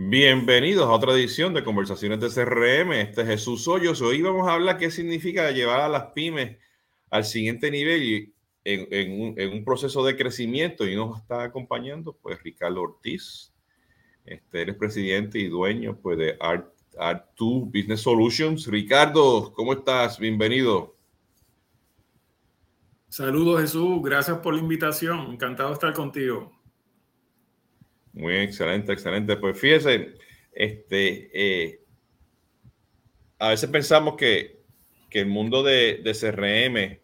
Bienvenidos a otra edición de Conversaciones de CRM. Este es Jesús Hoyos. Hoy vamos a hablar qué significa llevar a las pymes al siguiente nivel y en, un, proceso de crecimiento. Y nos está acompañando pues Ricardo Ortiz. Este, eres presidente y dueño pues, de Art, Art2 Business Solutions. Ricardo, ¿cómo estás? Bienvenido. Saludos Jesús, gracias por la invitación. Encantado de estar contigo. Muy excelente, excelente. Pues fíjese, este, eh, a veces pensamos que, el mundo de, CRM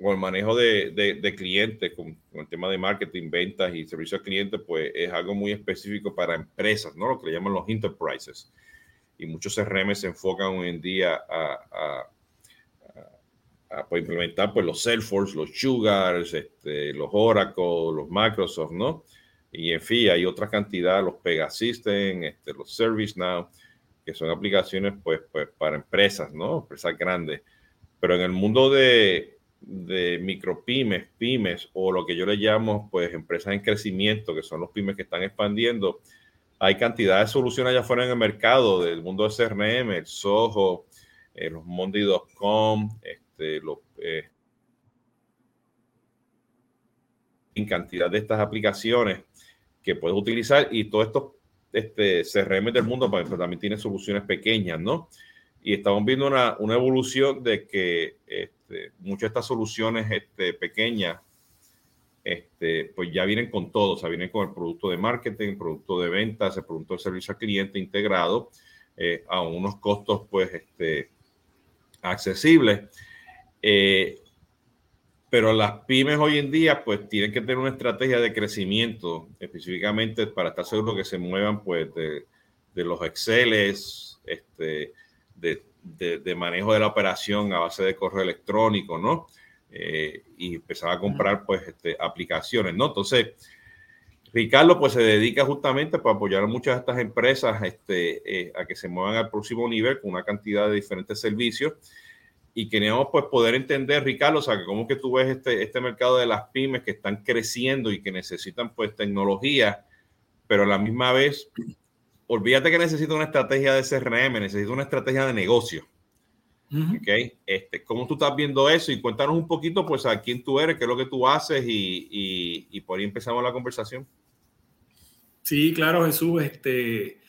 o el manejo de, clientes con, el tema de marketing, ventas y servicio al cliente, pues es algo muy específico para empresas, ¿no? Lo que le llaman los enterprises. Y muchos CRM se enfocan hoy en día a, pues, implementar pues, los Salesforce, los Sugars, este, los Oracle, los Microsoft, ¿no? Y en fin, hay otra cantidad, los Pegasystem, este, los ServiceNow, que son aplicaciones pues, pues para empresas, ¿no? Empresas grandes. Pero en el mundo de, de micropymes, pymes o lo que yo le llamo pues empresas en crecimiento, que son los pymes que están expandiendo, hay cantidad de soluciones allá afuera en el mercado del mundo de CRM, el Soho, eh, los Monday.com, este, eh, en cantidad de estas aplicaciones que puedes utilizar y todo esto este, CRM del mundo pues, también tiene soluciones pequeñas, ¿no? Y estamos viendo una, una evolución de que este, muchas de estas soluciones este, pequeñas este, pues ya vienen con todo, o sea, vienen con el producto de marketing, producto de ventas, el producto de servicio al cliente integrado eh, a unos costos pues este, accesibles. Eh, pero las pymes hoy en día pues tienen que tener una estrategia de crecimiento específicamente para estar seguros que se muevan pues de, los Exceles, este, de, manejo de la operación a base de correo electrónico, ¿no? Eh, y empezar a comprar pues este, aplicaciones, ¿no? Entonces, Ricardo pues se dedica justamente para apoyar a muchas de estas empresas este, eh, a que se muevan al próximo nivel con una cantidad de diferentes servicios y queríamos pues poder entender, Ricardo, o sea, cómo que tú ves este, este mercado de las pymes que están creciendo y que necesitan pues tecnología, pero a la misma vez, olvídate que necesita una estrategia de CRM, necesita una estrategia de negocio. Este, ¿Cómo tú estás viendo eso? Y cuéntanos un poquito pues a quién tú eres, qué es lo que tú haces y, y, y por ahí empezamos la conversación. Sí, claro, Jesús. Este,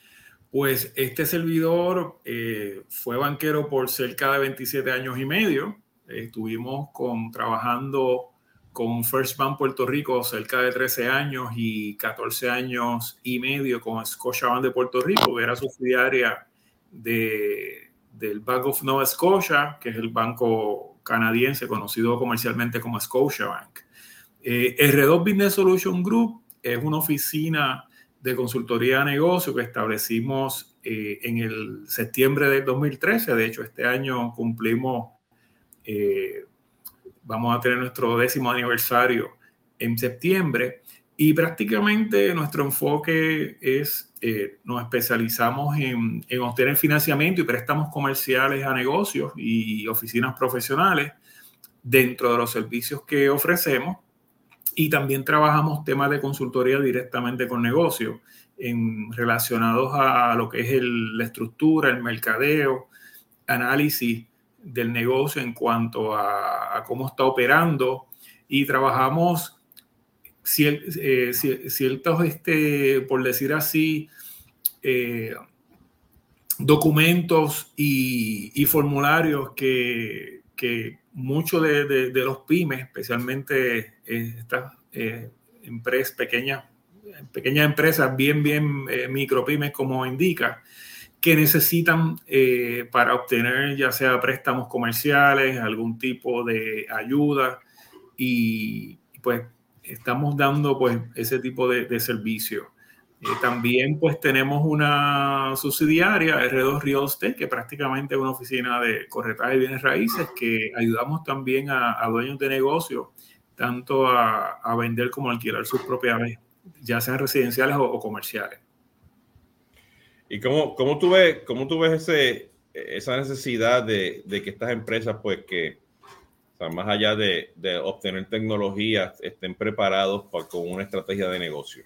pues este servidor eh, fue banquero por cerca de 27 años y medio. estuvimos con, trabajando con First Bank Puerto Rico cerca de 13 años y 14 años y medio con Scotiabank de Puerto Rico, era subsidiaria de, del Bank of Nova Scotia, que es el banco canadiense conocido comercialmente como Scotiabank. Eh, R2 Business Solution Group es una oficina de consultoría de negocio que establecimos eh, en el septiembre del 2013. De hecho, este año cumplimos, eh, vamos a tener nuestro décimo aniversario en septiembre y prácticamente nuestro enfoque es, eh, nos especializamos en, en obtener financiamiento y préstamos comerciales a negocios y oficinas profesionales dentro de los servicios que ofrecemos y también trabajamos temas de consultoría directamente con negocios relacionados a lo que es la estructura, el mercadeo, análisis del negocio en cuanto a, cómo está operando. Y trabajamos eh, ciertos, este, por decir así, eh, documentos y, formularios que, que muchos de, los pymes, especialmente estas eh, empresas pequeñas, pequeñas empresas, bien, bien eh, micropymes, como indica, que necesitan eh, para obtener ya sea préstamos comerciales, algún tipo de ayuda y pues estamos dando pues ese tipo de, de servicio. Eh, también pues tenemos una subsidiaria, R2 Real Estate, que prácticamente es una oficina de corretaje de bienes raíces, que ayudamos también a, dueños de negocios, tanto a, vender como a alquilar sus propiedades, ya sean residenciales o, comerciales. ¿Y cómo, cómo, tú ves, cómo tú ves ese, esa necesidad de, que estas empresas, pues que, más allá de, obtener tecnología, estén preparados con una estrategia de negocio?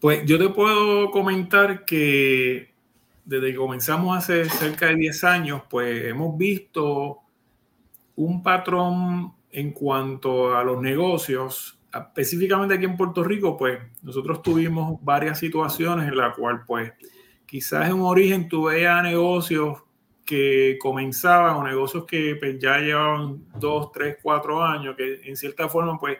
Pues yo te puedo comentar que desde que comenzamos hace cerca de 10 años, pues hemos visto un patrón en cuanto a los negocios, específicamente aquí en Puerto Rico, pues nosotros tuvimos varias situaciones en las cuales, pues, quizás en un origen tú veías negocios que comenzaban o negocios que pues, ya llevaban dos, tres, cuatro años, que en cierta forma, pues,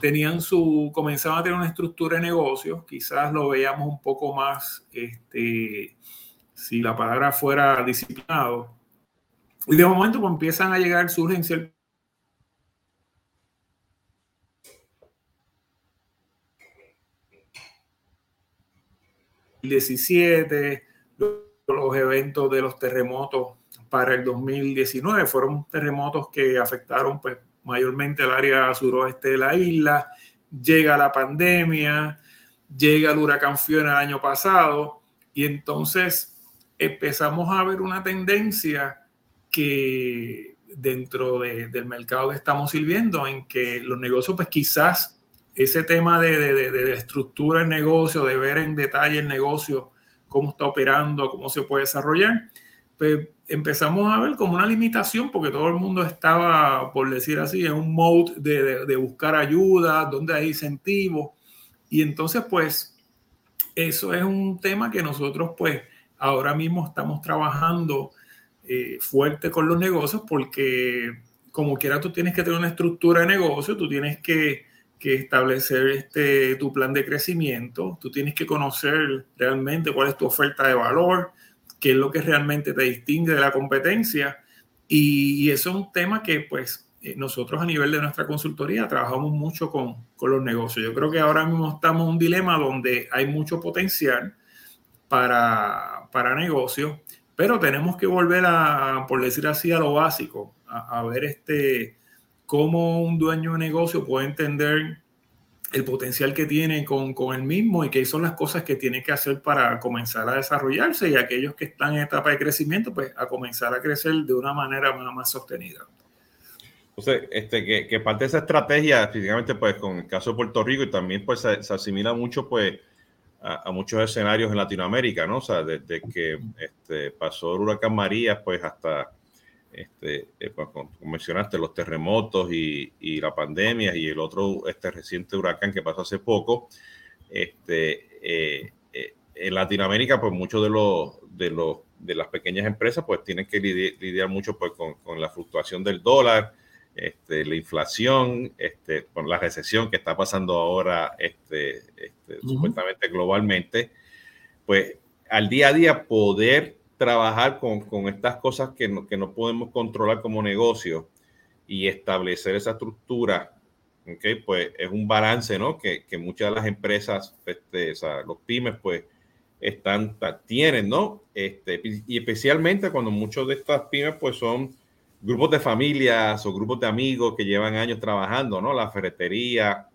tenían su, comenzaban a tener una estructura de negocios, quizás lo veíamos un poco más, este, si la palabra fuera disciplinado. Y de momento pues, empiezan a llegar, surgen ciertos 2017, los eventos de los terremotos para el 2019 fueron terremotos que afectaron pues, mayormente el área suroeste de la isla. Llega la pandemia, llega el huracán Fiona el año pasado y entonces empezamos a ver una tendencia que dentro del mercado que estamos sirviendo, en que los negocios, pues quizás ese tema de, de, de, estructura del negocio, de ver en detalle el negocio, cómo está operando, cómo se puede desarrollar, pues empezamos a ver como una limitación porque todo el mundo estaba, por decir así, en un mode de, buscar ayuda, donde hay incentivos. Y entonces, pues, eso es un tema que nosotros, pues, ahora mismo estamos trabajando eh, fuerte con los negocios porque, como quiera, tú tienes que tener una estructura de negocio, tú tienes que que establecer este, tu plan de crecimiento, tú tienes que conocer realmente cuál es tu oferta de valor, qué es lo que realmente te distingue de la competencia. Y, eso es un tema que pues eh, nosotros a nivel de nuestra consultoría trabajamos mucho con, con los negocios. Yo creo que ahora mismo estamos en un dilema donde hay mucho potencial para, para negocios, pero tenemos que volver a, por decir así, a lo básico, a, a ver este cómo un dueño de negocio puede entender el potencial que tiene con, con el mismo y qué son las cosas que tiene que hacer para comenzar a desarrollarse y aquellos que están en etapa de crecimiento, pues a comenzar a crecer de una manera más, sostenida. Entonces, este, que, que, parte de esa estrategia, físicamente, pues con el caso de Puerto Rico y también pues se, asimila mucho pues a, muchos escenarios en Latinoamérica, ¿no? O sea, desde que este, pasó el huracán María, pues hasta este, eh, pues, como mencionaste, los terremotos y, y, la pandemia y el otro este reciente huracán que pasó hace poco, este, eh, eh, en Latinoamérica, pues muchos de los, de los de las pequeñas empresas, pues tienen que lidiar, mucho pues, con, con, la fluctuación del dólar, este, la inflación, este, con la recesión que está pasando ahora este, este, supuestamente globalmente, pues al día a día poder trabajar con, con estas cosas que no, que no, podemos controlar como negocio y establecer esa estructura, ¿okay? pues es un balance ¿no? que, que muchas de las empresas, este, o sea, los pymes, pues están, tienen, ¿no? Este, y especialmente cuando muchos de estas pymes, pues son grupos de familias o grupos de amigos que llevan años trabajando, ¿no? La ferretería,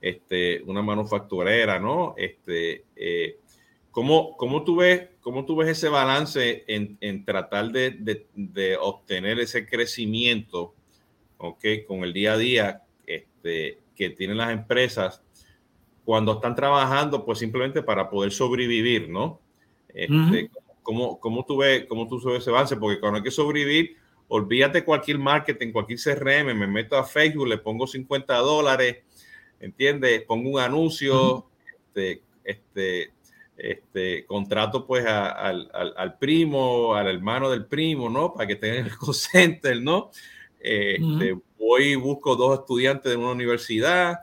este, una manufacturera, ¿no? Este, eh, ¿Cómo, cómo, tú ves, ¿Cómo tú ves ese balance en, en tratar de, de, de, obtener ese crecimiento okay, con el día a día este, que tienen las empresas cuando están trabajando, pues simplemente para poder sobrevivir, ¿no? Este, ¿cómo, cómo, tú ves, ¿Cómo tú ves ese balance? Porque cuando hay que sobrevivir, olvídate cualquier marketing, cualquier CRM, me meto a Facebook, le pongo 50 dólares, ¿entiendes? Pongo un anuncio, este, este, este, contrato pues al, al, primo, al hermano del primo, ¿no? Para que tengan el call ¿no? Este, voy y busco dos estudiantes de una universidad,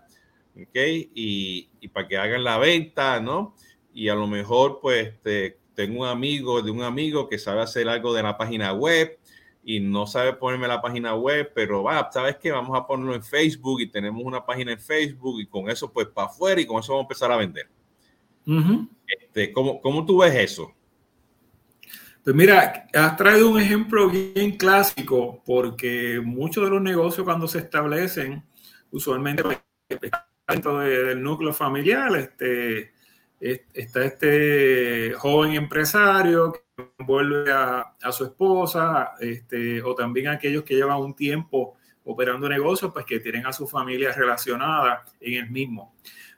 ¿ok? Y, y, para que hagan la venta, ¿no? Y a lo mejor pues este, tengo un amigo de un amigo que sabe hacer algo de la página web y no sabe ponerme la página web, pero va, ¿sabes qué? Vamos a ponerlo en Facebook y tenemos una página en Facebook y con eso pues para afuera y con eso vamos a empezar a vender. Este, ¿cómo, ¿Cómo tú ves eso? Pues mira, has traído un ejemplo bien clásico porque muchos de los negocios cuando se establecen, usualmente pues, dentro del núcleo familiar, este, está este joven empresario que vuelve a, a, su esposa, este, o también aquellos que llevan un tiempo operando negocios, pues que tienen a su familia relacionada en el mismo.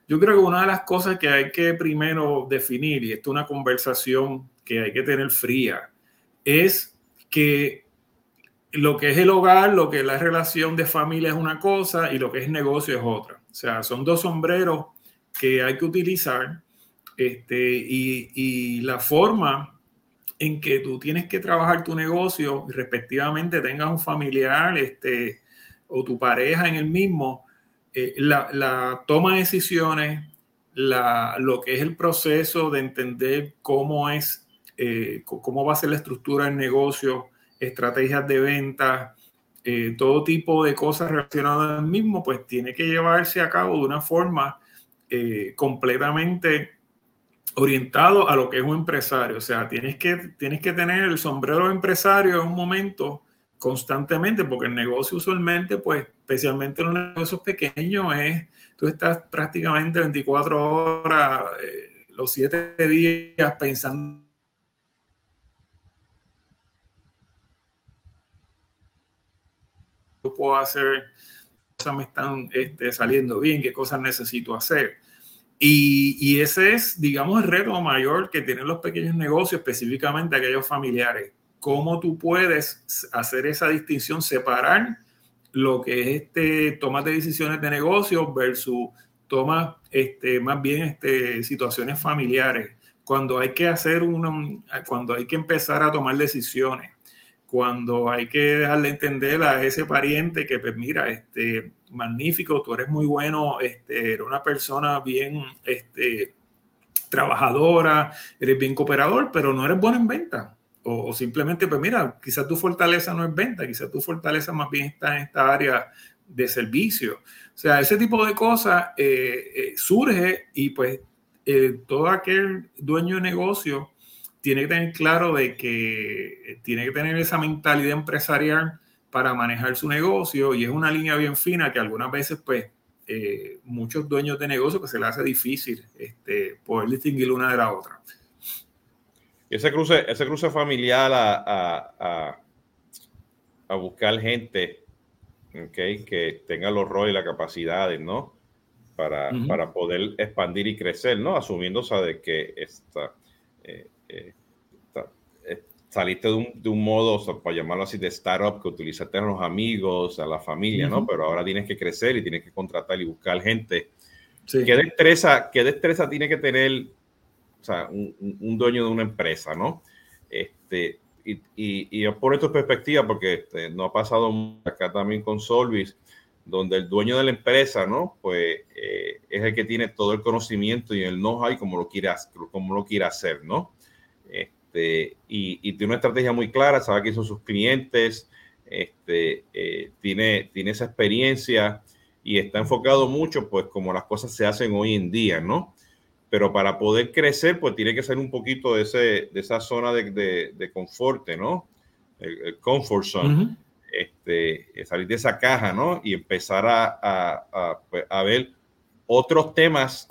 Yo creo que una de las cosas que hay que primero definir, y esto es una conversación que hay que tener fría, es que lo que es el hogar, lo que es la relación de familia es una cosa y lo que es negocio es otra. O sea, son dos sombreros que hay que utilizar este, y, y la forma en que tú tienes que trabajar tu negocio respectivamente tengas un familiar este, o tu pareja en el mismo, eh, la, toma de decisiones, lo que es el proceso de entender cómo es, eh, cómo va a ser la estructura del negocio, estrategias de venta, eh, todo tipo de cosas relacionadas al mismo, pues tiene que llevarse a cabo de una forma completamente orientado a lo que es un empresario. O sea, tienes que, tienes que tener el sombrero empresario en un momento constantemente, porque el negocio usualmente, pues, especialmente en los negocios pequeños, es, tú estás prácticamente 24 horas, eh, los 7 días pensando qué puedo hacer, qué cosas me están este, saliendo bien, qué cosas necesito hacer. Y, y, ese es, digamos, el reto mayor que tienen los pequeños negocios, específicamente aquellos familiares cómo tú puedes hacer esa distinción, separar lo que es este, tomas de decisiones de negocio versus tomas este, más bien este, situaciones familiares. Cuando hay que hacer una, cuando hay que empezar a tomar decisiones, cuando hay que dejarle entender a ese pariente que, pues mira, este, magnífico, tú eres muy bueno, este, eres una persona bien este, trabajadora, eres bien cooperador, pero no eres bueno en venta o, simplemente, pues mira, quizás tu fortaleza no es venta, quizás tu fortaleza más bien está en esta área de servicio. O sea, ese tipo de cosas eh, eh, surge y pues eh, todo aquel dueño de negocio tiene que tener claro de que tiene que tener esa mentalidad empresarial para manejar su negocio y es una línea bien fina que algunas veces pues muchos dueños de negocio que pues, se les hace difícil este, poder distinguir una de la otra ese cruce, ese cruce familiar a, buscar gente que tenga los roles y las capacidades, ¿no? Para, para, poder expandir y crecer, ¿no? Asumiendo de que esta, eh, eh, eh, saliste de un, de un modo, para llamarlo así, de startup, que utilizaste a los amigos, a la familia, ¿no? Pero ahora tienes que crecer y tienes que contratar y buscar gente. ¿Qué, destreza, ¿Qué destreza tiene que tener o sea, un, dueño de una empresa, ¿no? Este, y, y, yo por esto perspectiva, porque este, no ha pasado acá también con Solvis, donde el dueño de la empresa, ¿no? Pues eh, es el que tiene todo el conocimiento y el know-how y lo quiere, cómo lo quiere hacer, ¿no? Este, y, y, tiene una estrategia muy clara, sabe quiénes son sus clientes, este, eh, tiene, tiene esa experiencia y está enfocado mucho, pues, como las cosas se hacen hoy en día, ¿no? Pero para poder crecer, pues tiene que ser un poquito de, ese, de esa zona de, de, de confort, ¿no? El, comfort zone. este, salir de esa caja, ¿no? Y empezar a, a, a, pues, a ver otros temas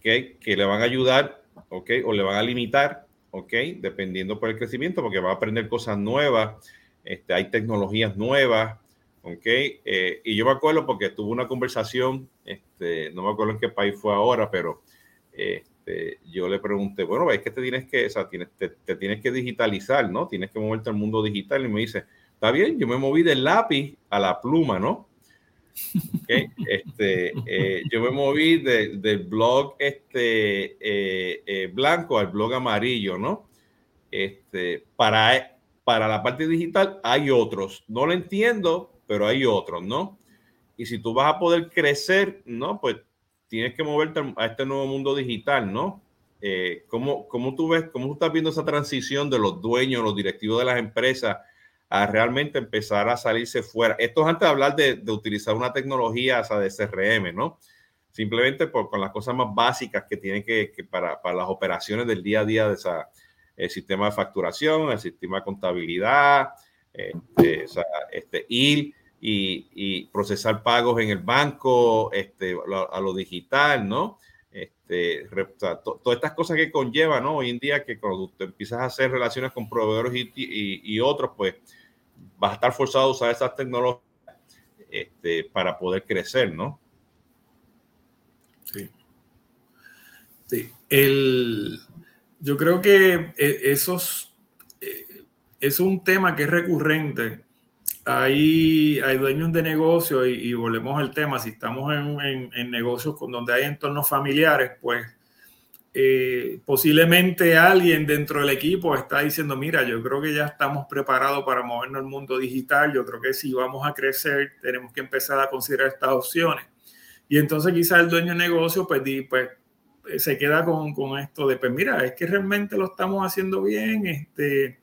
que, que le van a ayudar, ¿ok? O le van a limitar, ¿ok? Dependiendo por el crecimiento, porque va a aprender cosas nuevas, este, hay tecnologías nuevas, ¿ok? Eh, y yo me acuerdo porque tuve una conversación, este, no me acuerdo en qué país fue ahora, pero este, yo le pregunté, bueno, es que te tienes que, o sea, tienes, te, tienes que digitalizar, ¿no? Tienes que moverte al mundo digital. Y me dice, está bien, yo me moví del lápiz a la pluma, ¿no? Este, eh, yo me moví del blog este, eh, eh, blanco al blog amarillo, ¿no? Este, para, para la parte digital hay otros. No lo entiendo, pero hay otros, ¿no? Y si tú vas a poder crecer, ¿no? Pues tienes que moverte a este nuevo mundo digital, ¿no? Eh, ¿cómo, ¿cómo, tú ves, cómo estás viendo esa transición de los dueños, los directivos de las empresas a realmente empezar a salirse fuera? Esto es antes de hablar de, utilizar una tecnología o de CRM, ¿no? Simplemente por, con las cosas más básicas que tienen que, que para, para, las operaciones del día a día de esa, el sistema de facturación, el sistema de contabilidad, este, o este, ir y, procesar pagos en el banco, este, a, lo digital, ¿no? Este, todas estas cosas que conlleva, ¿no? Hoy en día que cuando tú empiezas a hacer relaciones con proveedores y, otros, pues vas a estar forzado a usar esas tecnologías este, para poder crecer, ¿no? Sí. Sí, el, yo creo que eh, esos eh, es un tema que es recurrente. Hay, dueños de negocios y, volvemos al tema, si estamos en, en, negocios con, donde hay entornos familiares, pues eh, posiblemente alguien dentro del equipo está diciendo, mira, yo creo que ya estamos preparados para movernos al mundo digital, yo creo que si vamos a crecer tenemos que empezar a considerar estas opciones. Y entonces quizás el dueño de negocio pues, pues eh, se queda con, con, esto de, pues mira, es que realmente lo estamos haciendo bien, este,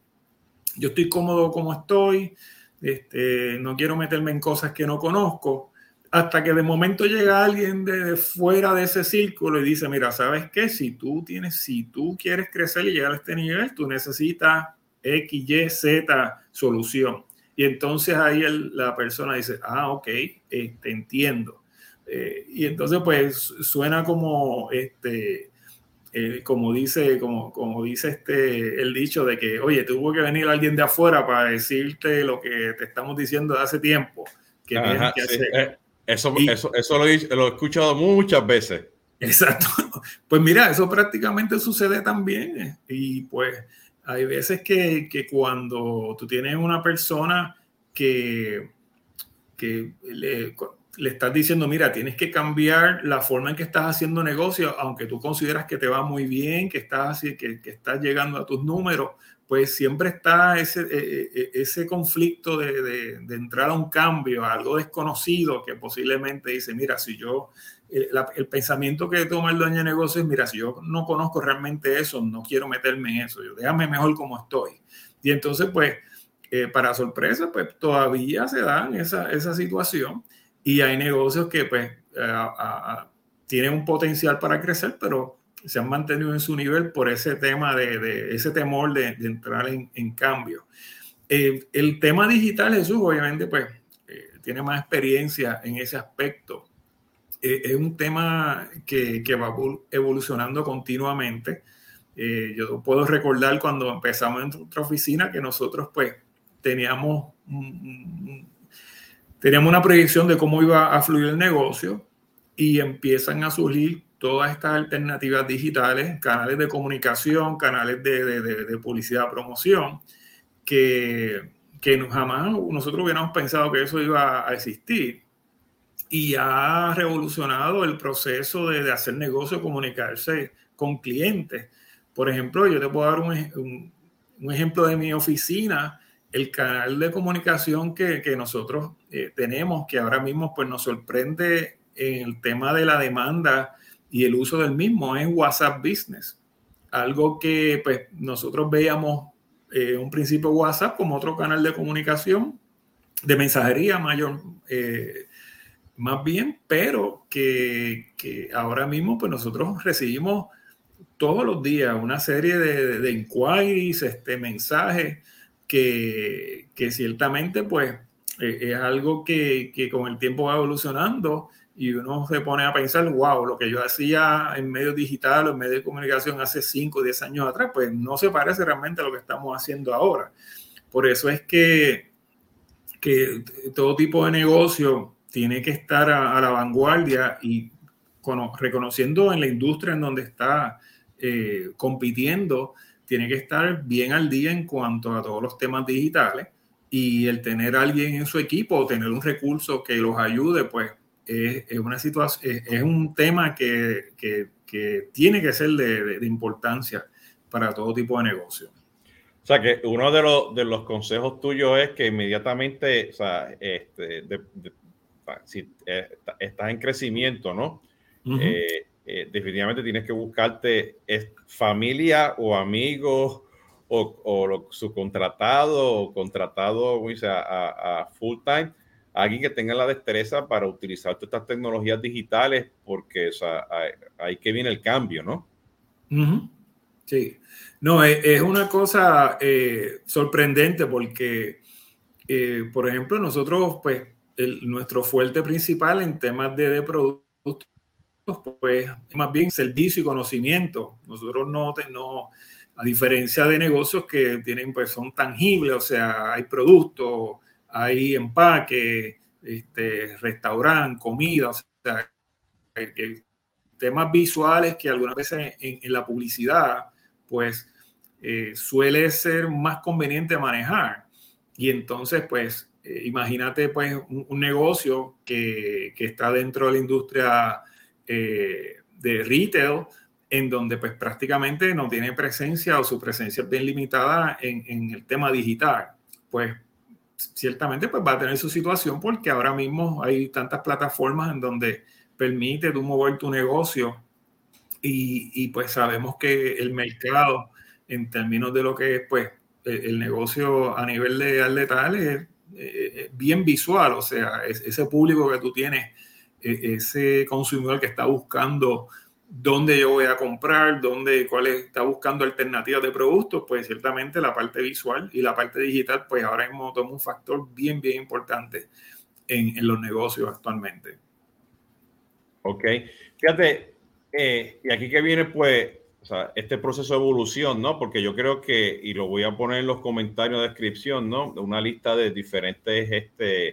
yo estoy cómodo como estoy, este, no quiero meterme en cosas que no conozco, hasta que de momento llega alguien de, fuera de ese círculo y dice, mira, ¿sabes qué? Si tú tienes, si tú quieres crecer y llegar a este nivel, tú necesitas X, Y, Z solución. Y entonces ahí la persona dice, ah, ok, te este, entiendo. Eh, y entonces, pues suena como, este, eh, como dice, como, como dice este, el dicho de que, oye, tuvo que venir alguien de afuera para decirte lo que te estamos diciendo de hace tiempo. Que que hacer. Eh, eso, eso, eso lo, he, lo he escuchado muchas veces. Exacto. Pues mira, eso prácticamente sucede también. Y pues hay veces que, que cuando tú tienes una persona que, que le, le estás diciendo, mira, tienes que cambiar la forma en que estás haciendo negocio, aunque tú consideras que te va muy bien, que estás, que, que estás llegando a tus números, pues siempre está ese, e, e, e, ese conflicto de, de, entrar a un cambio, algo desconocido, que posiblemente dice, mira, si yo, el, el, pensamiento que toma el dueño de negocio es, mira, si yo no conozco realmente eso, no quiero meterme en eso, yo déjame mejor como estoy. Y entonces, pues, eh, para sorpresa, pues todavía se dan esa, esa situación y hay negocios que pues tienen un potencial para crecer, pero se han mantenido en su nivel por ese tema de, ese temor de, entrar en, cambio. Eh, el tema digital, Jesús, obviamente, pues eh, tiene más experiencia en ese aspecto. Eh, es un tema que, que, va evolucionando continuamente. yo puedo recordar cuando empezamos en nuestra oficina que nosotros pues teníamos un, teníamos una proyección de cómo iba a fluir el negocio y empiezan a surgir todas estas alternativas digitales, canales de comunicación, canales de, de, de publicidad, promoción, que, que jamás nosotros hubiéramos pensado que eso iba a existir. Y ha revolucionado el proceso de, hacer negocio, comunicarse con clientes. Por ejemplo, yo te puedo dar un, un, un ejemplo de mi oficina el canal de comunicación que, que nosotros eh, tenemos, que ahora mismo pues, nos sorprende en el tema de la demanda y el uso del mismo, es WhatsApp Business. Algo que pues, nosotros veíamos eh, un principio WhatsApp como otro canal de comunicación, de mensajería mayor, eh, más bien, pero que, que, ahora mismo pues, nosotros recibimos todos los días una serie de, de inquiries, este, mensajes que, que ciertamente pues eh, es algo que, con el tiempo va evolucionando y uno se pone a pensar, wow, lo que yo hacía en medio digital o en medio de comunicación hace 5 o 10 años atrás, pues no se parece realmente a lo que estamos haciendo ahora. Por eso es que, que todo tipo de negocio tiene que estar a, la vanguardia y reconociendo en la industria en donde está eh, compitiendo, tiene que estar bien al día en cuanto a todos los temas digitales y el tener a alguien en su equipo o tener un recurso que los ayude, pues es, es una situación, es, un tema que, que, que, tiene que ser de, de, importancia para todo tipo de negocio. O sea, que uno de los, de los consejos tuyos es que inmediatamente, o sea, este, de, si eh, estás en crecimiento, ¿no? Uh -huh. eh, eh, definitivamente tienes que buscarte familia o amigos o, o subcontratado o contratado o sea, a, full time, alguien que tenga la destreza para utilizar todas estas tecnologías digitales, porque o sea, ahí que viene el cambio, ¿no? Sí, no, es, es una cosa eh, sorprendente porque, eh, por ejemplo, nosotros, pues, nuestro fuerte principal en temas de, de productos pues más bien servicio y conocimiento. Nosotros no, no, a diferencia de negocios que tienen, pues son tangibles, o sea, hay productos, hay empaque, este, restaurante, comida, o sea, temas visuales que algunas veces en, la publicidad, pues eh, suele ser más conveniente manejar. Y entonces, pues, eh, imagínate pues un, negocio que, que, está dentro de la industria de retail, en donde pues prácticamente no tiene presencia o su presencia es bien limitada en, en el tema digital. Pues ciertamente pues va a tener su situación porque ahora mismo hay tantas plataformas en donde permite tú mover tu negocio y, y, pues sabemos que el mercado en términos de lo que es pues e, el negocio a nivel de al es, es bien visual, o sea, ese público que tú tienes, ese consumidor que está buscando dónde yo voy a comprar, dónde, cuál está buscando alternativas de productos, pues ciertamente la parte visual y la parte digital, pues ahora mismo toma un factor bien, bien importante en, en los negocios actualmente. Ok, fíjate, eh, y aquí que viene pues o sea, este proceso de evolución, ¿no? Porque yo creo que, y lo voy a poner en los comentarios de descripción, ¿no? Una lista de diferentes este,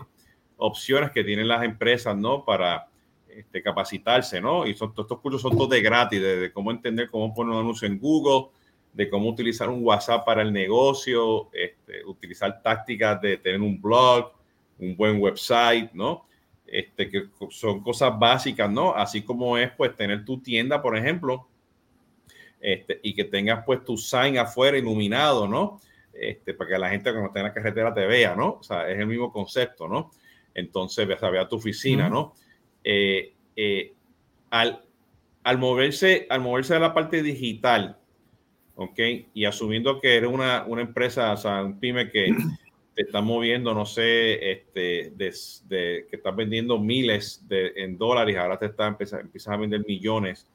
opciones que tienen las empresas, ¿no? Para este, capacitarse, ¿no? Y son, todos estos cursos son todos de gratis, de, cómo entender cómo poner un anuncio en Google, de cómo utilizar un WhatsApp para el negocio, este, utilizar tácticas de tener un blog, un buen website, ¿no? Este, que son cosas básicas, ¿no? Así como es, pues, tener tu tienda, por ejemplo, este, y que tengas, pues, tu sign afuera iluminado, ¿no? Este, para que la gente cuando esté en la carretera te vea, ¿no? O sea, es el mismo concepto, ¿no? Entonces, vea tu oficina, ¿no? Eh, eh, al, al, moverse, al moverse de la parte digital, ¿ok? Y asumiendo que eres una, una empresa, o sea, un pyme que te está moviendo, no sé, este, de, que estás vendiendo miles de, en dólares, ahora te está empiezas, a vender millones,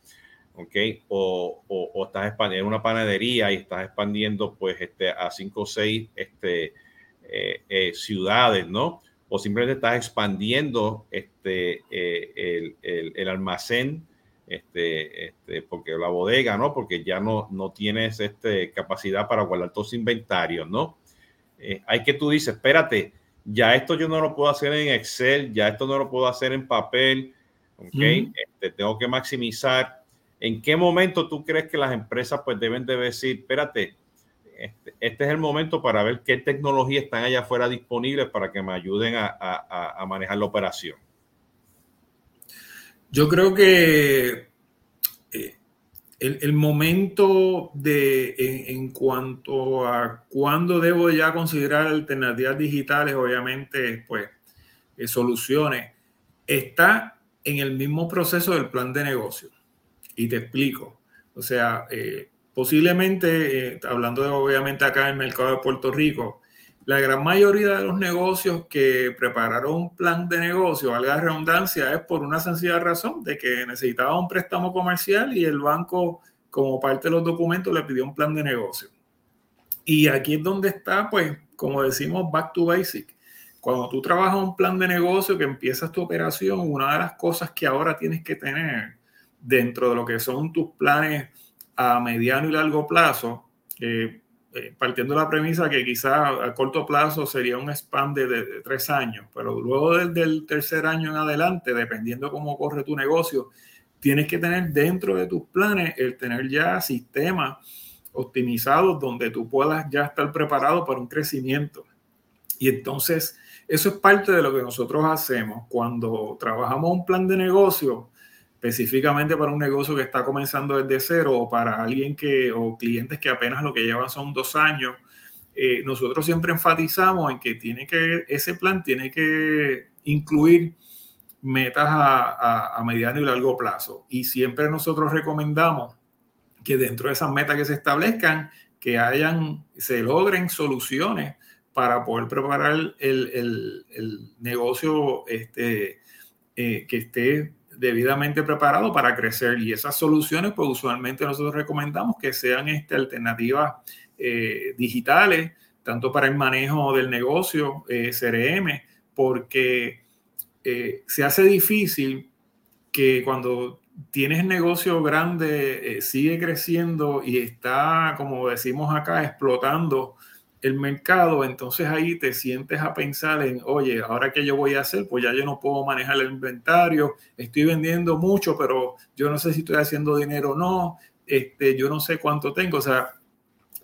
¿ok? O, o, estás expandiendo una panadería y estás expandiendo pues este, a cinco o seis este, eh, ciudades, ¿no? O simplemente estás expandiendo este, eh, el, almacén, este, este, porque la bodega, ¿no? Porque ya no, no tienes este, capacidad para guardar todos los inventarios, ¿no? Eh, hay que tú dices, espérate, ya esto yo no lo puedo hacer en Excel, ya esto no lo puedo hacer en papel, ¿ok? Este, tengo que maximizar. ¿En qué momento tú crees que las empresas pues deben de decir, espérate, este, este, es el momento para ver qué tecnologías están allá afuera disponibles para que me ayuden a, manejar la operación. Yo creo que eh, el, momento de en, cuanto a cuándo debo ya considerar alternativas digitales, obviamente, pues eh, soluciones, está en el mismo proceso del plan de negocio. Y te explico. O sea, eh, posiblemente, eh, hablando de, obviamente acá en el mercado de Puerto Rico, la gran mayoría de los negocios que prepararon un plan de negocio, valga la redundancia, es por una sencilla razón de que necesitaba un préstamo comercial y el banco, como parte de los documentos, le pidió un plan de negocio. Y aquí es donde está, pues, como decimos, back to basic. Cuando tú trabajas un plan de negocio que empiezas tu operación, una de las cosas que ahora tienes que tener dentro de lo que son tus planes a mediano y largo plazo, eh, partiendo de la premisa que quizá a corto plazo sería un spam de, tres años, pero luego del, tercer año en adelante, dependiendo cómo corre tu negocio, tienes que tener dentro de tus planes el tener ya sistemas optimizados donde tú puedas ya estar preparado para un crecimiento. Y entonces, eso es parte de lo que nosotros hacemos cuando trabajamos un plan de negocio específicamente para un negocio que está comenzando desde cero o para alguien que, o clientes que apenas lo que llevan son dos años, eh, nosotros siempre enfatizamos en que tiene que, ese plan tiene que incluir metas a, a, mediano y largo plazo. Y siempre nosotros recomendamos que dentro de esas metas que se establezcan, que hayan, se logren soluciones para poder preparar el, el, el negocio este, eh, que esté debidamente preparado para crecer. Y esas soluciones, pues usualmente nosotros recomendamos que sean este, alternativas eh, digitales, tanto para el manejo del negocio, eh, CRM, porque eh, se hace difícil que cuando tienes negocio grande, sigue creciendo y está, como decimos acá, explotando el mercado, entonces ahí te sientes a pensar en, oye, ahora qué yo voy a hacer, pues ya yo no puedo manejar el inventario, estoy vendiendo mucho, pero yo no sé si estoy haciendo dinero o no, este, yo no sé cuánto tengo, o sea,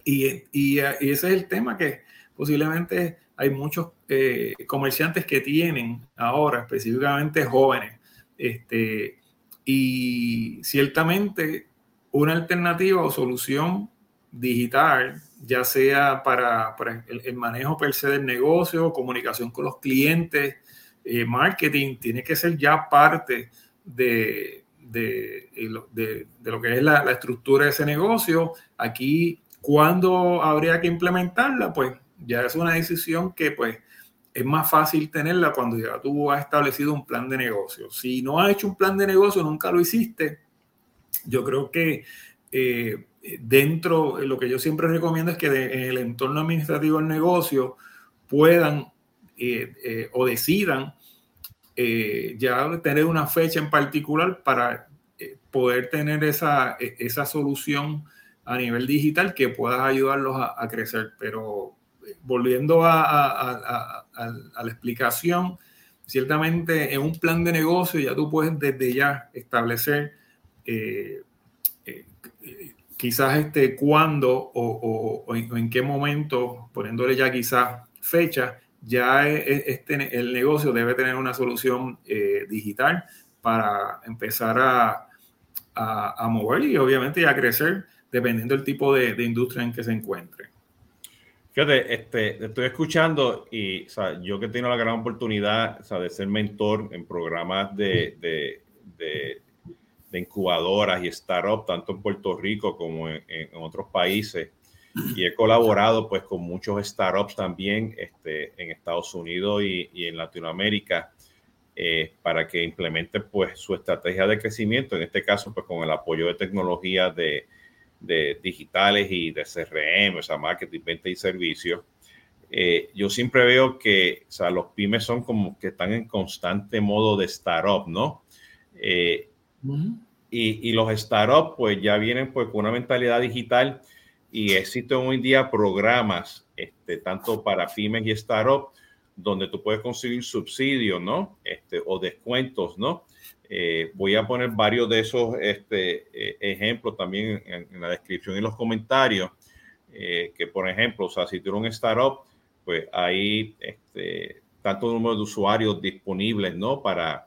y, y, ese es el tema que posiblemente hay muchos eh, comerciantes que tienen ahora, específicamente jóvenes, este, y ciertamente una alternativa o solución digital, ya sea para, el, manejo per se del negocio, comunicación con los clientes, eh, marketing, tiene que ser ya parte de, de, lo que es la, la, estructura de ese negocio. Aquí, cuando habría que implementarla? Pues ya es una decisión que pues es más fácil tenerla cuando ya tú has establecido un plan de negocio. Si no has hecho un plan de negocio, nunca lo hiciste, yo creo que eh, dentro, lo que yo siempre recomiendo es que en el entorno administrativo del negocio puedan eh, eh, o decidan ya tener una fecha en particular para poder tener esa, esa solución a nivel digital que pueda ayudarlos a, crecer. Pero volviendo a, la explicación, ciertamente en un plan de negocio ya tú puedes desde ya establecer quizás este cuándo o, en, qué momento, poniéndole ya quizás fecha, ya e, e, este, el negocio debe tener una solución eh, digital para empezar a, a, mover y obviamente a crecer dependiendo del tipo de, industria en que se encuentre. Fíjate, este, estoy escuchando y yo que tengo la gran oportunidad de ser mentor en programas de incubadoras y startups, tanto en Puerto Rico como en, otros países. Y he colaborado pues con muchos startups también este, en Estados Unidos y, en Latinoamérica eh, para que implementen pues su estrategia de crecimiento, en este caso pues con el apoyo de tecnologías de, de digitales y de CRM, o sea, marketing, venta y servicios. Eh, yo siempre veo que o sea, los pymes son como que están en constante modo de startup, ¿no? Eh, y, y, los startups pues ya vienen pues con una mentalidad digital y existen hoy en día programas, este, tanto para pymes y startups, donde tú puedes conseguir subsidios, ¿no? Este, o descuentos, ¿no? Eh, voy a poner varios de esos este, eh, ejemplos también en, la descripción y en los comentarios. Eh, que, por ejemplo, o sea, si tú eres un startup, pues hay este, tanto número de usuarios disponibles, ¿no? Para,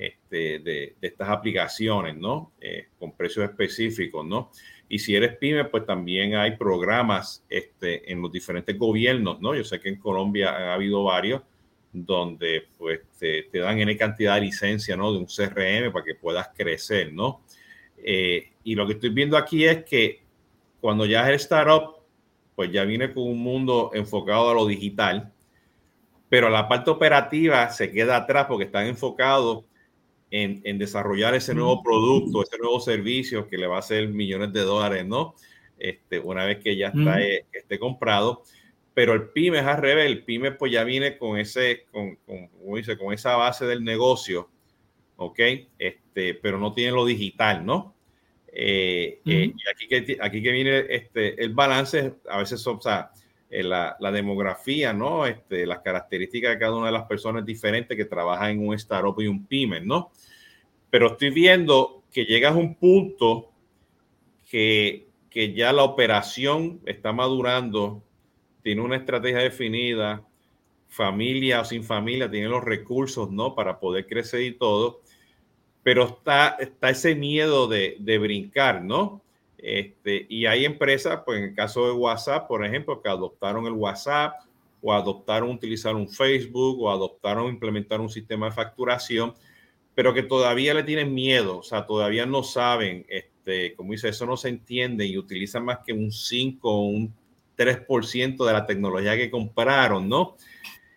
este, de, estas aplicaciones, ¿no? Eh, con precios específicos, ¿no? Y si eres pyme, pues también hay programas este, en los diferentes gobiernos, ¿no? Yo sé que en Colombia ha habido varios donde pues te, dan N cantidad de licencia, ¿no? De un CRM para que puedas crecer, ¿no? Eh, y lo que estoy viendo aquí es que cuando ya es el startup, pues ya viene con un mundo enfocado a lo digital, pero la parte operativa se queda atrás porque están enfocados en, desarrollar ese nuevo producto, ese nuevo servicio que le va a hacer millones de dólares, ¿no? Este, una vez que ya está eh, esté comprado. Pero el PYME es al revés, el PYME pues ya viene con ese, con, dice, con esa base del negocio, ¿ok? Este, pero no tiene lo digital, ¿no? Eh, eh, y aquí que, aquí que viene este, el balance, a veces son, o sea, la, la, demografía, ¿no? Este, las características de cada una de las personas diferentes que trabajan en un startup y un pyme, ¿no? Pero estoy viendo que llegas a un punto que, que ya la operación está madurando, tiene una estrategia definida, familia o sin familia, tiene los recursos, ¿no? Para poder crecer y todo, pero está, está ese miedo de, de brincar, ¿no? Este, y hay empresas, pues en el caso de WhatsApp, por ejemplo, que adoptaron el WhatsApp o adoptaron utilizar un Facebook o adoptaron implementar un sistema de facturación, pero que todavía le tienen miedo, o sea, todavía no saben, este, como dice, eso no se entiende y utilizan más que un 5 o un 3% de la tecnología que compraron, ¿no?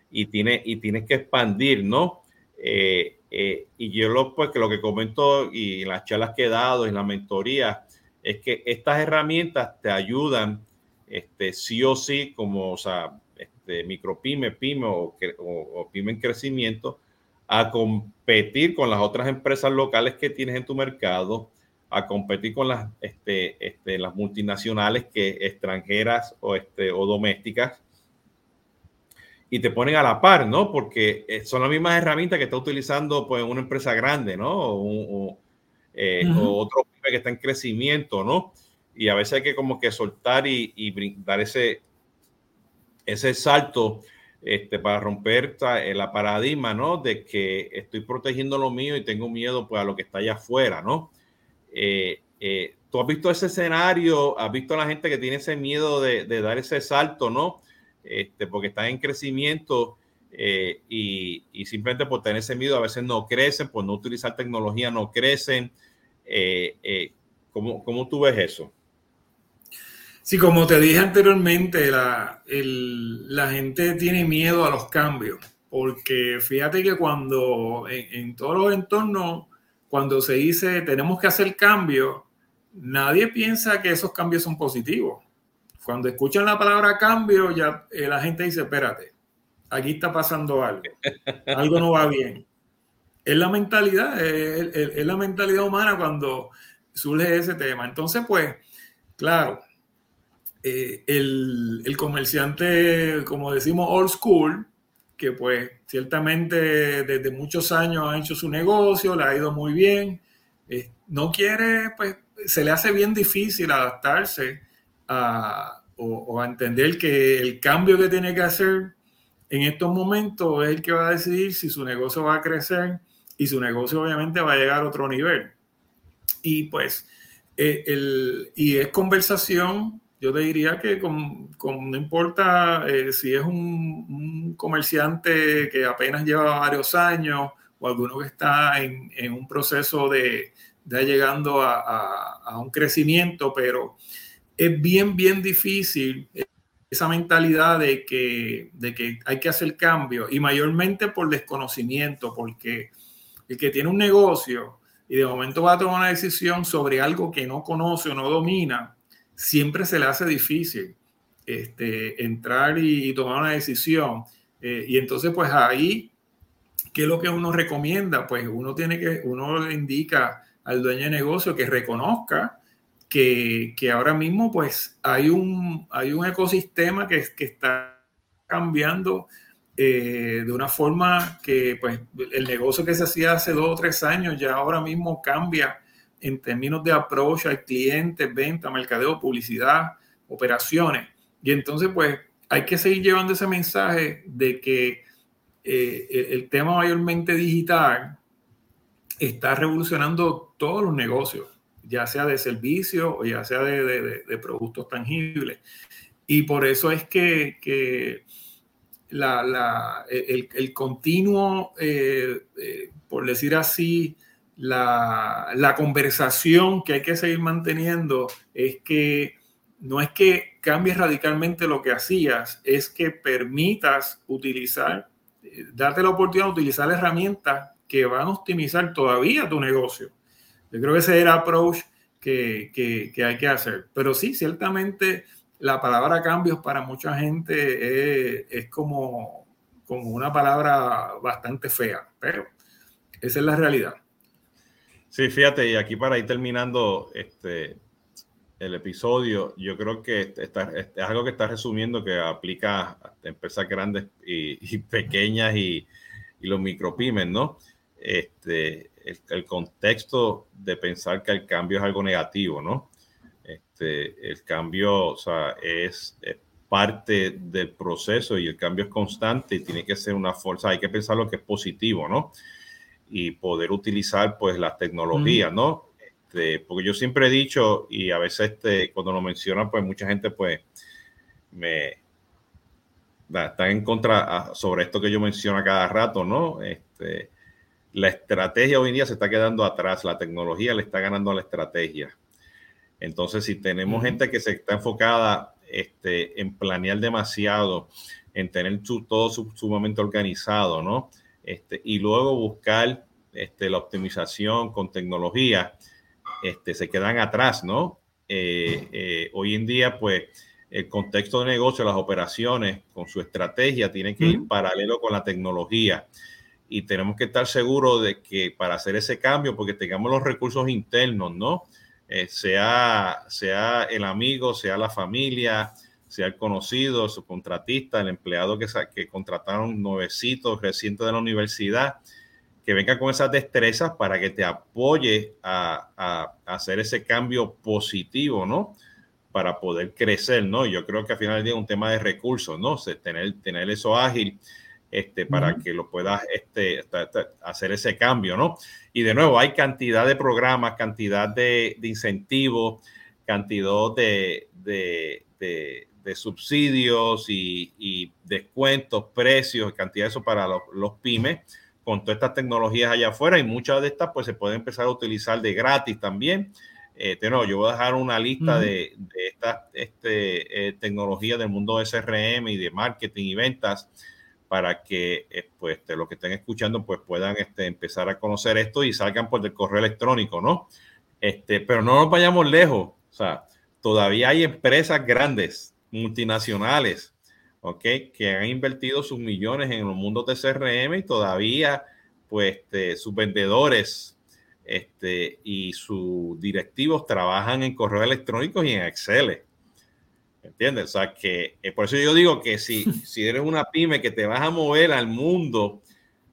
Y, tiene, y tienes que expandir, ¿no? Eh, eh, y yo lo, pues, que lo que comento y las charlas que he dado, en la mentoría, es que estas herramientas te ayudan, este, sí o sí, como, o sea, este, micropyme, pyme o, o, pyme en crecimiento, a competir con las otras empresas locales que tienes en tu mercado, a competir con las, este, este, las multinacionales que extranjeras o, este, o domésticas y te ponen a la par, ¿no? Porque eh, son las mismas herramientas que está utilizando pues una empresa grande, ¿no? O, eh, otro que está en crecimiento, ¿no? Y a veces hay que como que soltar y, y dar ese, ese salto este, para romper el paradigma, ¿no? De que estoy protegiendo lo mío y tengo miedo pues a lo que está allá afuera, ¿no? Eh, eh, tú has visto ese escenario, has visto a la gente que tiene ese miedo de, dar ese salto, ¿no? Este, porque están en crecimiento eh, y, simplemente por tener ese miedo a veces no crecen, por no utilizar tecnología no crecen. ¿Cómo, ¿Cómo tú ves eso? Sí, como te dije anteriormente, la, la, gente tiene miedo a los cambios, porque fíjate que cuando en todos los entornos cuando se dice tenemos que hacer cambios, nadie piensa que esos cambios son positivos. Cuando escuchan la palabra cambio, ya eh, la gente dice, espérate, aquí está pasando algo, algo no va bien. Es la mentalidad, es, la mentalidad humana cuando surge ese tema. Entonces, pues, claro, eh, el, el comerciante, como decimos, old school, que pues ciertamente desde muchos años ha hecho su negocio, le ha ido muy bien, eh, no quiere, pues se le hace bien difícil adaptarse a, o, a entender que el cambio que tiene que hacer en estos momentos es el que va a decidir si su negocio va a crecer y su negocio obviamente va a llegar a otro nivel. Y pues, eh, el, y es conversación yo te diría que con, no importa eh, si es un, comerciante que apenas lleva varios años o alguno que está en, un proceso de, de llegando a, un crecimiento, pero es bien, bien difícil esa mentalidad de que, de que hay que hacer cambio y mayormente por desconocimiento, porque el que tiene un negocio y de momento va a tomar una decisión sobre algo que no conoce o no domina, siempre se le hace difícil este, entrar y, tomar una decisión. Eh, y entonces, pues ahí, ¿qué es lo que uno recomienda? Pues uno tiene que, uno le indica al dueño de negocio que reconozca que, ahora mismo, pues hay un, hay un ecosistema que, que está cambiando eh, de una forma que, pues, el negocio que se hacía hace dos o tres años ya ahora mismo cambia en términos de approach al cliente, venta, mercadeo, publicidad, operaciones. Y entonces, pues, hay que seguir llevando ese mensaje de que eh, el tema mayormente digital está revolucionando todos los negocios, ya sea de servicios o ya sea de, productos tangibles. Y por eso es que, el, continuo, eh, eh, por decir así, la, conversación que hay que seguir manteniendo es que no es que cambies radicalmente lo que hacías, es que permitas utilizar, eh, darte la oportunidad de utilizar herramientas que van a optimizar todavía tu negocio. Yo creo que ese es el approach que, que, hay que hacer. Pero sí, ciertamente la palabra cambios para mucha gente es, es como, como una palabra bastante fea, pero esa es la realidad. Sí, fíjate, y aquí para ir terminando este, el episodio, yo creo que está, es algo que está resumiendo que aplica a empresas grandes y, pequeñas y, los micropymes, ¿no? Este, el, contexto de pensar que el cambio es algo negativo, ¿no? Este, el cambio, o sea, es, es, parte del proceso y el cambio es constante y tiene que ser una fuerza, hay que pensar lo que es positivo, ¿no? y poder utilizar pues las tecnologías, ¿no? Este, porque yo siempre he dicho y a veces este, cuando lo mencionan pues mucha gente pues me está en contra ah, sobre esto que yo menciono cada rato, ¿no? Este, la estrategia hoy en día se está quedando atrás, la tecnología le está ganando a la estrategia. Entonces, si tenemos gente que se está enfocada este, en planear demasiado, en tener todo sumamente organizado, ¿no? Este, y luego buscar este, la optimización con tecnología, este, se quedan atrás, ¿no? Eh, eh, hoy en día, pues, el contexto de negocio, las operaciones con su estrategia tienen que ir paralelo con la tecnología y tenemos que estar seguros de que para hacer ese cambio, porque tengamos los recursos internos, ¿no? Eh, sea, sea el amigo, sea la familia, sea el conocido, su contratista, el empleado que, que contrataron nuevecitos recientes de la universidad, que venga con esas destrezas para que te apoye a, a, hacer ese cambio positivo, ¿no? Para poder crecer, ¿no? Yo creo que al final del día es un tema de recursos, ¿no? tener, tener eso ágil este, para que lo puedas este, hacer ese cambio, ¿no? Y de nuevo, hay cantidad de programas, cantidad de, incentivos, cantidad de, de, subsidios y, descuentos, precios, cantidad de eso para los, pymes con todas estas tecnologías allá afuera y muchas de estas pues se pueden empezar a utilizar de gratis también. Eh, no, yo voy a dejar una lista de, estas este, eh, tecnologías del mundo de SRM y de marketing y ventas para que eh, pues, los que estén escuchando pues, puedan este, empezar a conocer esto y salgan por el correo electrónico, ¿no? Este, pero no nos vayamos lejos, o sea, todavía hay empresas grandes, multinacionales. Que han invertido sus millones en los mundos de CRM y todavía, pues, este, sus vendedores este, y sus directivos trabajan en correo electrónico y en Excel. ¿Entiendes? O sea, que eh, por eso yo digo que si, si eres una pyme que te vas a mover al mundo,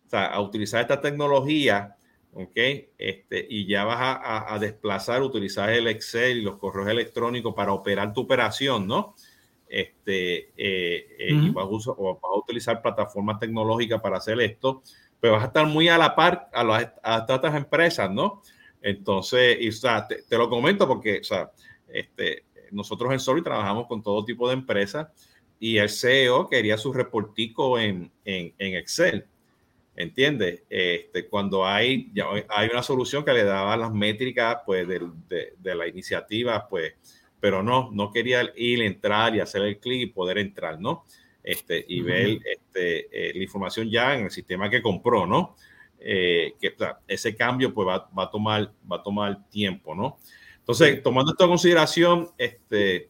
o sea, a utilizar esta tecnología, ¿ok? Este, y ya vas a, a, desplazar, utilizar el Excel y los correos electrónicos para operar tu operación, ¿no? Este, eh, eh, y vas a, o vas a, utilizar plataformas tecnológicas para hacer esto, pero vas a estar muy a la par a, las, a estas empresas, ¿no? Entonces, y, o sea, te, te, lo comento porque, o sea, este, nosotros en Soli trabajamos con todo tipo de empresas y el CEO quería su reportico en, en, en Excel. ¿Entiendes? Este, cuando hay, ya hay una solución que le daba las métricas pues, de, de, de, la iniciativa, pues, pero no, no quería ir, entrar y hacer el clic y poder entrar, ¿no? Este, y ver este, eh, la información ya en el sistema que compró, ¿no? Eh, que ese cambio pues va, va, a tomar, va a tomar tiempo, ¿no? Entonces, tomando esto en consideración, este,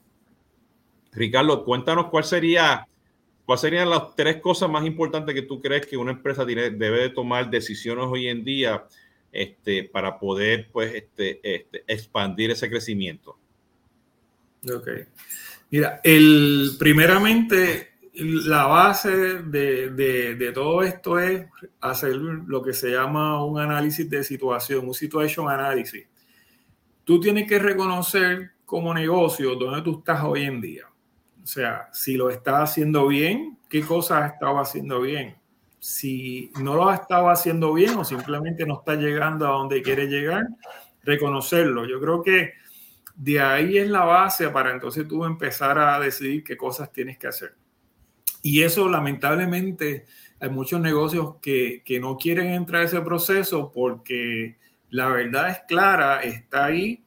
Ricardo, cuéntanos cuál sería, cuáles serían las tres cosas más importantes que tú crees que una empresa tiene, debe de tomar decisiones hoy en día este, para poder pues, este, este, expandir ese crecimiento. Ok. Mira, el, primeramente, la base de, de, de, todo esto es hacer lo que se llama un análisis de situación, un situation analysis tú tienes que reconocer como negocio dónde tú estás hoy en día. O sea, si lo estás haciendo bien, qué cosas has haciendo bien. Si no lo has haciendo bien o simplemente no está llegando a donde quiere llegar, reconocerlo. Yo creo que de ahí es la base para entonces tú empezar a decidir qué cosas tienes que hacer. Y eso lamentablemente hay muchos negocios que, que no quieren entrar a ese proceso porque la verdad es clara, está ahí.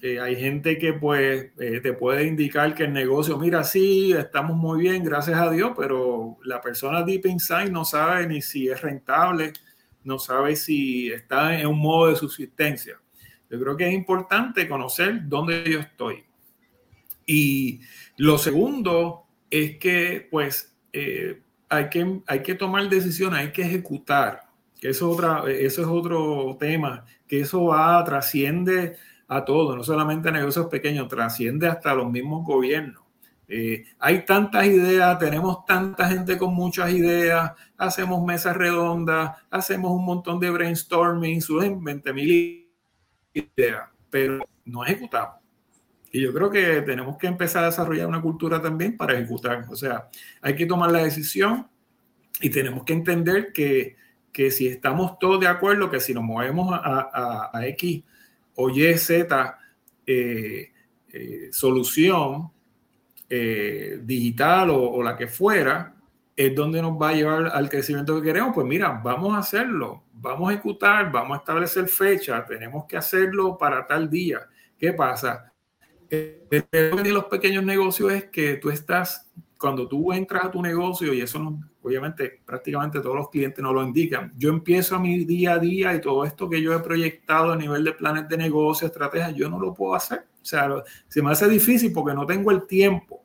Eh, hay gente que pues eh, te puede indicar que el negocio, mira, sí, estamos muy bien, gracias a Dios, pero la persona deep inside no sabe ni si es rentable, no sabe si está en un modo de subsistencia. Yo creo que es importante conocer dónde yo estoy. Y lo segundo es que pues eh, hay, que, hay que tomar decisiones, hay que ejecutar que eso, otra, eso es otro tema, que eso va, trasciende a todo, no solamente a negocios pequeños, trasciende hasta los mismos gobiernos. Eh, hay tantas ideas, tenemos tanta gente con muchas ideas, hacemos mesas redondas, hacemos un montón de brainstorming, suben 20 mil ideas, pero no ejecutamos. Y yo creo que tenemos que empezar a desarrollar una cultura también para ejecutar. O sea, hay que tomar la decisión y tenemos que entender que que si estamos todos de acuerdo que si nos movemos a, X o Y, Z eh, eh, solución eh, digital o, la que fuera, es donde nos va a llevar al crecimiento que queremos, pues mira, vamos a hacerlo, vamos a ejecutar, vamos a establecer fecha, tenemos que hacerlo para tal día. ¿Qué pasa? El de los pequeños negocios es que tú estás, cuando tú entras a tu negocio, y eso no, obviamente prácticamente todos los clientes no lo indican. Yo empiezo a mi día a día y todo esto que yo he proyectado a nivel de planes de negocio, estrategias, yo no lo puedo hacer. O sea, se me hace difícil porque no tengo el tiempo.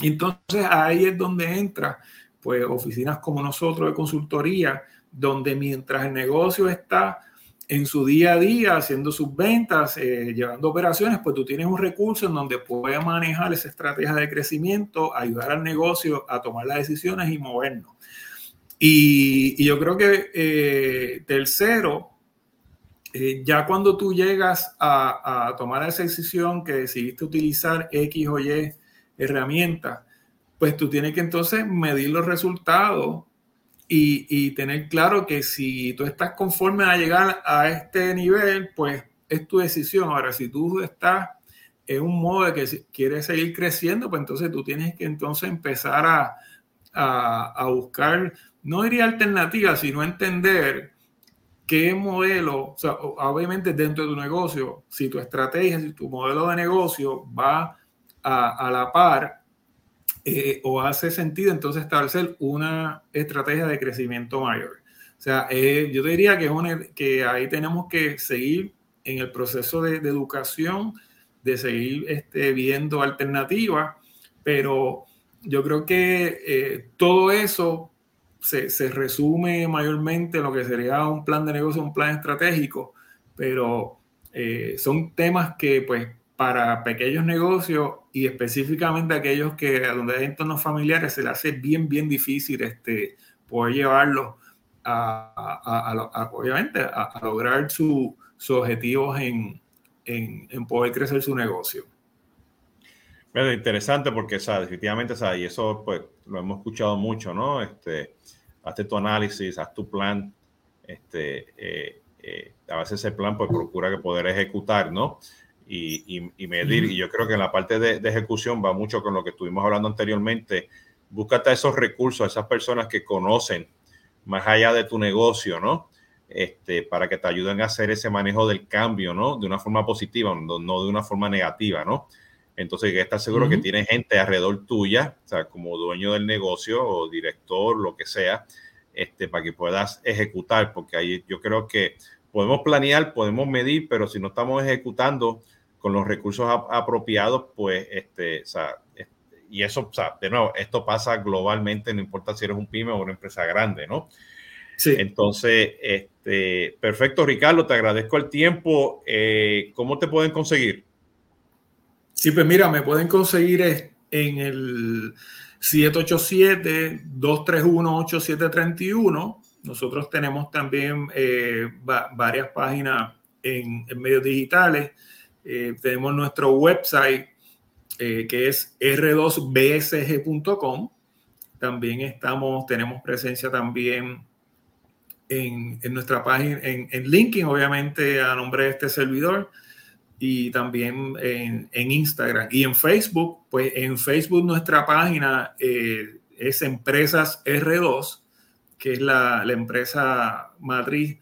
Entonces ahí es donde entra, pues, oficinas como nosotros de consultoría, donde mientras el negocio está en su día a día, haciendo sus ventas, eh, llevando operaciones, pues tú tienes un recurso en donde puedes manejar esa estrategia de crecimiento, ayudar al negocio a tomar las decisiones y movernos. Y, yo creo que eh, tercero, eh, ya cuando tú llegas a, a, tomar esa decisión que decidiste utilizar X o Y herramienta, pues tú tienes que entonces medir los resultados y, tener claro que si tú estás conforme a llegar a este nivel, pues es tu decisión. Ahora, si tú estás en un modo de que quieres seguir creciendo, pues entonces tú tienes que entonces empezar a, a, buscar, no diría alternativas, sino entender qué modelo, o sea, obviamente dentro de tu negocio, si tu estrategia, si tu modelo de negocio va a, a la par eh, o hace sentido entonces establecer una estrategia de crecimiento mayor. O sea, eh, yo diría que, que ahí tenemos que seguir en el proceso de, educación, de seguir este, viendo alternativas, pero yo creo que eh, todo eso se, se, resume mayormente en lo que sería un plan de negocio, un plan estratégico, pero son temas que pues para pequeños negocios y específicamente aquellos que donde hay entornos familiares se le hace bien, bien difícil este, poder llevarlos a, obviamente, a, lograr sus objetivos en, en, poder crecer su negocio. Bueno, interesante porque, o definitivamente, o y eso pues lo hemos escuchado mucho, ¿no? Este, hazte tu análisis, haz tu plan, este, eh, eh, a veces ese plan pues procura que poder ejecutar, ¿no? Y, medir. Y yo creo que en la parte de, ejecución va mucho con lo que estuvimos hablando anteriormente. Búscate esos recursos, esas personas que conocen más allá de tu negocio, ¿no? Este, para que te ayuden a hacer ese manejo del cambio, ¿no? De una forma positiva, no, de una forma negativa, ¿no? Entonces, que estás seguro que tienes gente alrededor tuya, o sea, como dueño del negocio o director, lo que sea, este, para que puedas ejecutar, porque ahí yo creo que podemos planear, podemos medir, pero si no estamos ejecutando, con los recursos apropiados, pues, este, o sea, y eso, o sea, de nuevo, esto pasa globalmente, no importa si eres un pyme o una empresa grande, ¿no? Sí. Entonces, este, perfecto, Ricardo, te agradezco el tiempo. Eh, ¿Cómo te pueden conseguir? Sí, pues mira, me pueden conseguir en el 787-231-8731. Nosotros tenemos también eh, varias páginas en, medios digitales. Eh, tenemos nuestro website eh, que es r2bsg.com. También estamos, tenemos presencia también en, en nuestra página, en, en, LinkedIn, obviamente, a nombre de este servidor, y también en, en Instagram. Y en Facebook, pues en Facebook nuestra página es Empresas R2, que es la, empresa matriz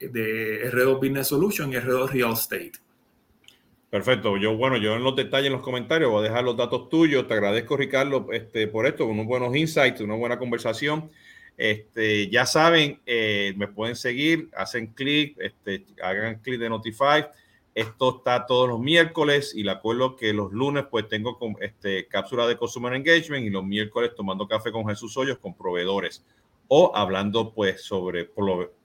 de R2 Business Solution y R2 Real Estate. Perfecto. Yo, bueno, yo en los detalles, en los comentarios, voy a dejar los datos tuyos. Te agradezco, Ricardo, este, por esto, unos buenos insights, una buena conversación. Este, ya saben, eh, me pueden seguir, hacen clic, este, hagan clic de Notify. Esto está todos los miércoles y le acuerdo que los lunes pues tengo con, este, cápsula de Consumer Engagement y los miércoles tomando café con Jesús Hoyos con proveedores o hablando pues sobre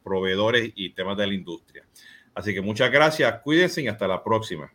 proveedores y temas de la industria. Así que muchas gracias, cuídense y hasta la próxima.